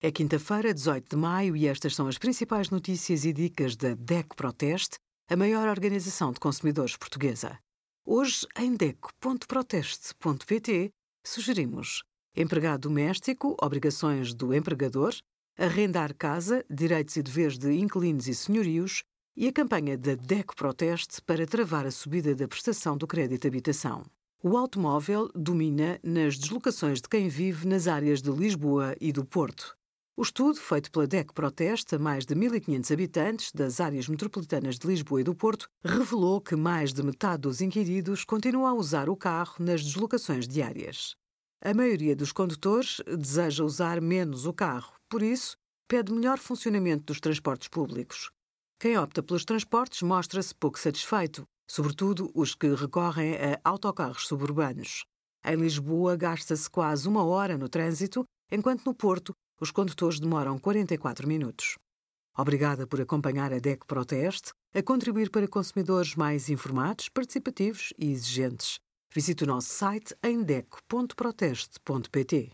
É quinta-feira, 18 de maio, e estas são as principais notícias e dicas da DECO Proteste, a maior organização de consumidores portuguesa. Hoje, em DECO.proteste.pt, sugerimos empregado doméstico, obrigações do empregador, arrendar casa, direitos e deveres de inquilinos e senhorios e a campanha da DECO Proteste para travar a subida da prestação do crédito habitação. O automóvel domina nas deslocações de quem vive nas áreas de Lisboa e do Porto. O estudo, feito pela DEC Proteste a mais de 1.500 habitantes das áreas metropolitanas de Lisboa e do Porto, revelou que mais de metade dos inquiridos continua a usar o carro nas deslocações diárias. A maioria dos condutores deseja usar menos o carro, por isso, pede melhor funcionamento dos transportes públicos. Quem opta pelos transportes mostra-se pouco satisfeito, sobretudo os que recorrem a autocarros suburbanos. Em Lisboa, gasta-se quase uma hora no trânsito, enquanto no Porto os condutores demoram 44 minutos. Obrigada por acompanhar a DEC Proteste, a contribuir para consumidores mais informados, participativos e exigentes. Visite o nosso site em deco.proteste.pt.